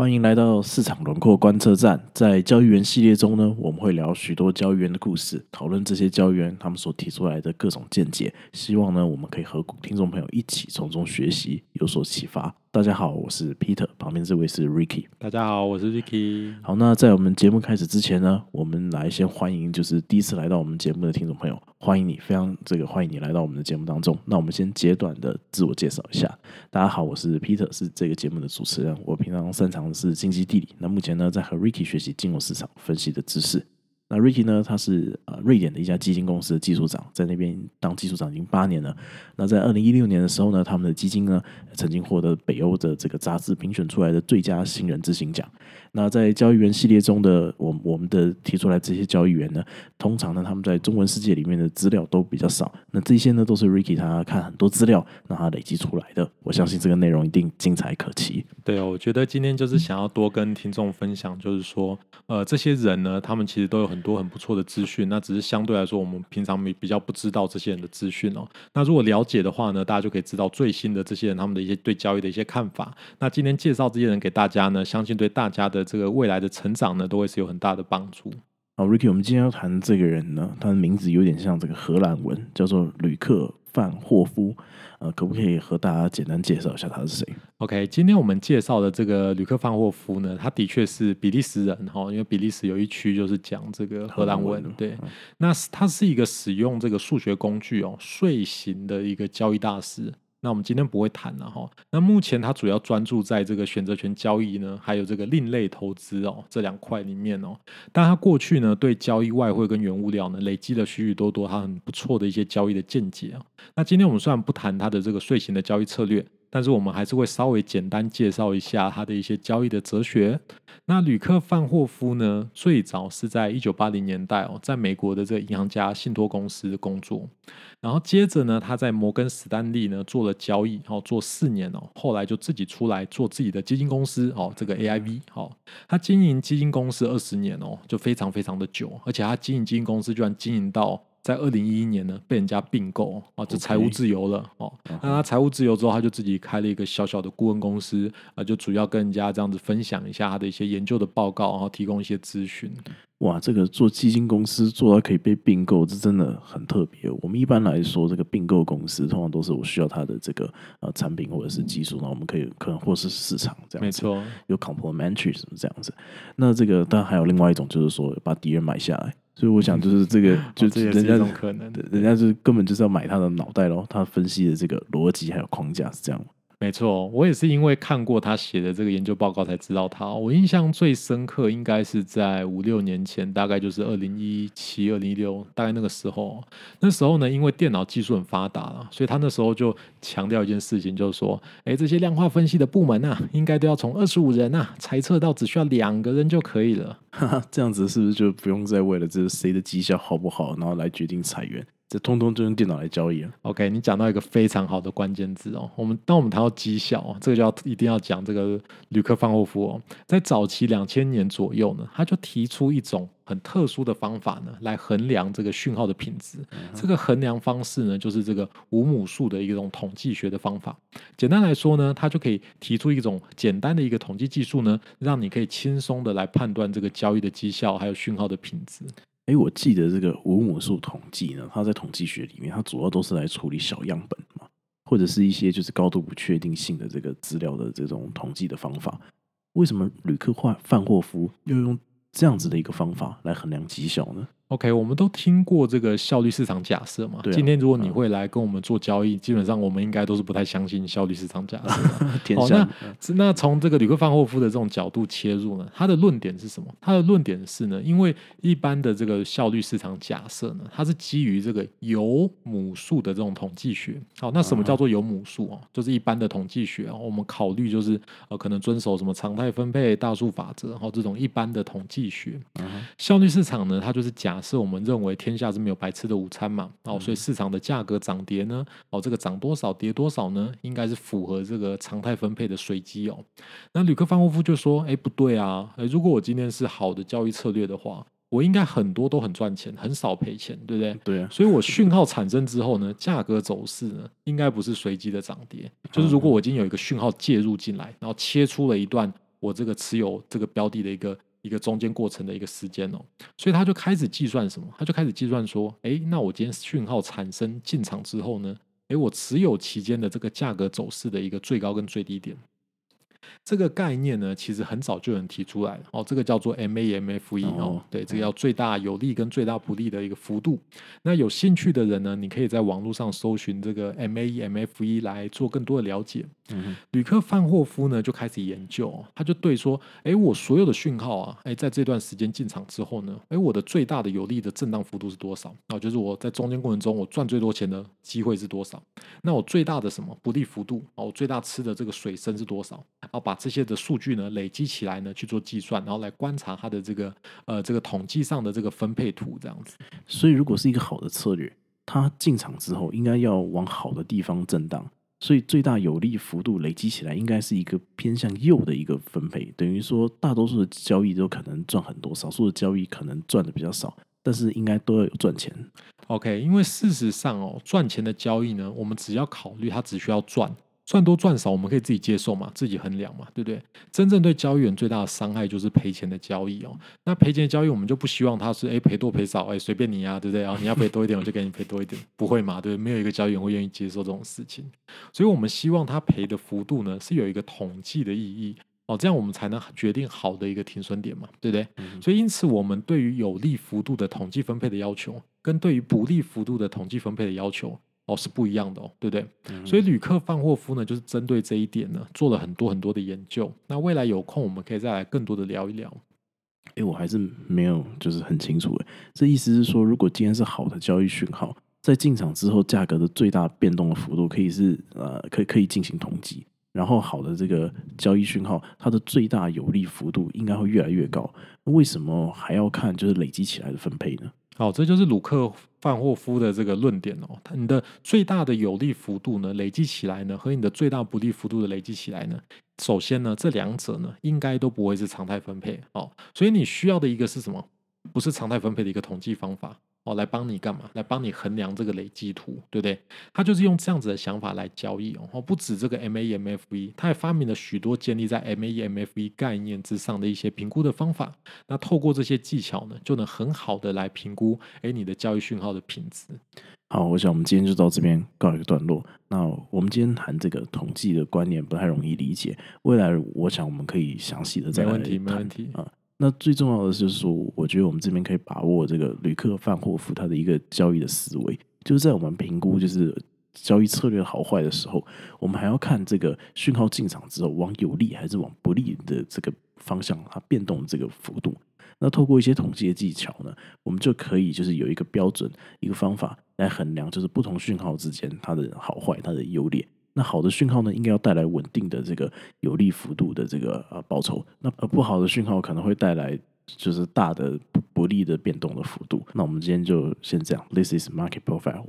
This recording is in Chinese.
欢迎来到市场轮廓观测站。在交易员系列中呢，我们会聊许多交易员的故事，讨论这些交易员他们所提出来的各种见解。希望呢，我们可以和听众朋友一起从中学习，有所启发。大家好，我是 Peter，旁边这位是 Ricky。大家好，我是 Ricky。好，那在我们节目开始之前呢，我们来先欢迎就是第一次来到我们节目的听众朋友，欢迎你，非常这个欢迎你来到我们的节目当中。那我们先简短的自我介绍一下，大家好，我是 Peter，是这个节目的主持人。我平常擅长的是经济地理，那目前呢在和 Ricky 学习金融市场分析的知识。那 Ricky 呢？他是呃瑞典的一家基金公司的技术长，在那边当技术长已经八年了。那在二零一六年的时候呢，他们的基金呢曾经获得北欧的这个杂志评选出来的最佳新人之星奖。那在交易员系列中的我们的提出来这些交易员呢，通常呢他们在中文世界里面的资料都比较少。那这些呢都是 Ricky 他看很多资料，让他累积出来的。我相信这个内容一定精彩可期。对哦，我觉得今天就是想要多跟听众分享，就是说，呃，这些人呢，他们其实都有很多很不错的资讯，那只是相对来说，我们平常比比较不知道这些人的资讯哦。那如果了解的话呢，大家就可以知道最新的这些人他们的一些对交易的一些看法。那今天介绍这些人给大家呢，相信对大家的。这个未来的成长呢，都会是有很大的帮助。好，Ricky，我们今天要谈这个人呢，他的名字有点像这个荷兰文，叫做吕克范霍夫。呃，可不可以和大家简单介绍一下他是谁？OK，今天我们介绍的这个吕克范霍夫呢，他的确是比利时人哈，因为比利时有一区就是讲这个荷兰文。对，那他是一个使用这个数学工具哦，睡型的一个交易大师。那我们今天不会谈了哈。那目前他主要专注在这个选择权交易呢，还有这个另类投资哦这两块里面哦。但他过去呢对交易外汇跟原物料呢累积了许许多多他很不错的一些交易的见解啊。那今天我们虽然不谈他的这个睡醒的交易策略。但是我们还是会稍微简单介绍一下他的一些交易的哲学。那吕克范霍夫呢，最早是在一九八零年代哦，在美国的这个银行家信托公司工作，然后接着呢，他在摩根史丹利呢做了交易，然后，做四年哦，后来就自己出来做自己的基金公司哦，这个 AIV 哦，他经营基金公司二十年哦，就非常非常的久，而且他经营基金公司居然经营到。在二零一一年呢，被人家并购啊，就财务自由了哦。那他财务自由之后，他就自己开了一个小小的顾问公司啊，就主要跟人家这样子分享一下他的一些研究的报告，然后提供一些咨询。哇，这个做基金公司做到可以被并购，这真的很特别。我们一般来说，这个并购公司通常都是我需要它的这个呃产品或者是技术，然后我们可以可能或是市场这样。没错，有 complementary 什么这样子。那这个当然还有另外一种，就是说把敌人买下来。所以我想，就是这个，就是人家可能，人家是根本就是要买他的脑袋咯，他分析的这个逻辑还有框架是这样。没错，我也是因为看过他写的这个研究报告才知道他。我印象最深刻应该是在五六年前，大概就是二零一七、二零一六，大概那个时候。那时候呢，因为电脑技术很发达了，所以他那时候就强调一件事情，就是说，哎，这些量化分析的部门啊，应该都要从二十五人啊，裁撤到只需要两个人就可以了。这样子是不是就不用再为了这谁的绩效好不好，然后来决定裁员？这通通就用电脑来交易了。OK，你讲到一个非常好的关键字哦。我们当我们谈到绩效，哦这个就要一定要讲这个吕克范霍夫哦。在早期两千年左右呢，他就提出一种很特殊的方法呢，来衡量这个讯号的品质。这个衡量方式呢，就是这个五母数的一种统计学的方法。简单来说呢，他就可以提出一种简单的一个统计技术呢，让你可以轻松的来判断这个交易的绩效还有讯号的品质。哎，我记得这个五母数统计呢，它在统计学里面，它主要都是来处理小样本嘛，或者是一些就是高度不确定性的这个资料的这种统计的方法。为什么吕克范范霍夫要用这样子的一个方法来衡量绩效呢？OK，我们都听过这个效率市场假设嘛？对今天如果你会来跟我们做交易，基本上我们应该都是不太相信效率市场假设。哦，那那从这个吕克范霍夫的这种角度切入呢，他的论点是什么？他的论点是呢，因为一般的这个效率市场假设呢，它是基于这个有母数的这种统计学。好，那什么叫做有母数啊？就是一般的统计学啊，我们考虑就是呃，可能遵守什么常态分配、大数法则，然后这种一般的统计学。效率市场呢，它就是假。是我们认为天下是没有白吃的午餐嘛？哦，所以市场的价格涨跌呢？哦，这个涨多少跌多少呢？应该是符合这个常态分配的随机哦。那吕克范霍夫就说：“哎，不对啊！如果我今天是好的交易策略的话，我应该很多都很赚钱，很少赔钱，对不对？对啊。所以我讯号产生之后呢，价格走势呢，应该不是随机的涨跌。就是如果我已经有一个讯号介入进来，然后切出了一段。”我这个持有这个标的的一个一个中间过程的一个时间哦。所以他就开始计算什么？他就开始计算说，哎，那我今天讯号产生进场之后呢？哎，我持有期间的这个价格走势的一个最高跟最低点。这个概念呢，其实很早就有人提出来哦，这个叫做 MAMFE 哦，对，这个叫最大有利跟最大不利的一个幅度。那有兴趣的人呢，你可以在网络上搜寻这个 MAMFE 来做更多的了解。嗯，旅客范霍夫呢就开始研究，他就对说，哎，我所有的讯号啊，哎，在这段时间进场之后呢，哎，我的最大的有利的震荡幅度是多少？哦，就是我在中间过程中我赚最多钱的机会是多少？那我最大的什么不利幅度？哦，我最大吃的这个水深是多少？啊，把这些的数据呢累积起来呢去做计算，然后来观察它的这个呃这个统计上的这个分配图这样子。所以如果是一个好的策略，它进场之后应该要往好的地方震荡，所以最大有利幅度累积起来应该是一个偏向右的一个分配，等于说大多数的交易都可能赚很多，少数的交易可能赚的比较少，但是应该都要有赚钱。OK，因为事实上哦，赚钱的交易呢，我们只要考虑它只需要赚。赚多赚少，我们可以自己接受嘛，自己衡量嘛，对不对？真正对交易员最大的伤害就是赔钱的交易哦。那赔钱的交易，我们就不希望他是哎赔多赔少，哎随便你呀，对不对啊？你要赔多一点，我就给你赔多一点，不会嘛？对，没有一个交易员会愿意接受这种事情。所以我们希望他赔的幅度呢是有一个统计的意义哦，这样我们才能决定好的一个停损点嘛，对不对？所以因此，我们对于有利幅度的统计分配的要求，跟对于不利幅度的统计分配的要求。哦，是不一样的哦，对不对？所以旅客范霍夫呢，就是针对这一点呢，做了很多很多的研究。那未来有空，我们可以再来更多的聊一聊。哎，我还是没有就是很清楚。哎，这意思是说，如果今天是好的交易讯号，在进场之后，价格的最大变动的幅度可以是呃，可以可以进行统计。然后好的这个交易讯号，它的最大有利幅度应该会越来越高。为什么还要看就是累积起来的分配呢？哦，这就是鲁克范霍夫的这个论点哦。你的最大的有利幅度呢，累积起来呢，和你的最大不利幅度的累积起来呢，首先呢，这两者呢，应该都不会是常态分配哦。所以你需要的一个是什么？不是常态分配的一个统计方法。哦，来帮你干嘛？来帮你衡量这个累积图，对不对？他就是用这样子的想法来交易哦。不止这个 MAMFE，他也发明了许多建立在 MAMFE 概念之上的一些评估的方法。那透过这些技巧呢，就能很好的来评估，哎，你的交易讯号的品质。好，我想我们今天就到这边告一个段落。那我们今天谈这个统计的观念不太容易理解，未来我想我们可以详细的再没问题，没问题啊。那最重要的就是说，我觉得我们这边可以把握这个吕克范霍夫他的一个交易的思维，就是在我们评估就是交易策略好坏的时候，我们还要看这个讯号进场之后往有利还是往不利的这个方向它变动这个幅度。那透过一些统计的技巧呢，我们就可以就是有一个标准一个方法来衡量，就是不同讯号之间它的好坏它的优劣。那好的讯号呢，应该要带来稳定的这个有利幅度的这个呃报酬。那呃不好的讯号可能会带来就是大的不利的变动的幅度。那我们今天就先这样。This is market profile。